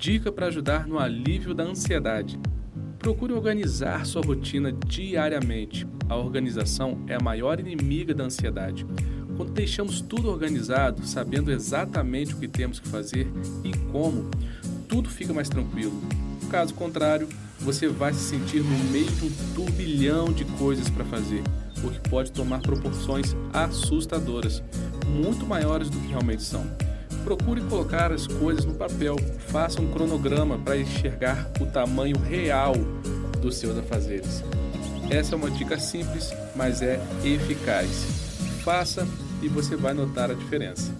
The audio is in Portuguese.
Dica para ajudar no alívio da ansiedade. Procure organizar sua rotina diariamente. A organização é a maior inimiga da ansiedade. Quando deixamos tudo organizado, sabendo exatamente o que temos que fazer e como, tudo fica mais tranquilo. Caso contrário, você vai se sentir no meio de um turbilhão de coisas para fazer, o que pode tomar proporções assustadoras, muito maiores do que realmente são. Procure colocar as coisas no papel, faça um cronograma para enxergar o tamanho real dos seus afazeres. Essa é uma dica simples, mas é eficaz. Faça e você vai notar a diferença.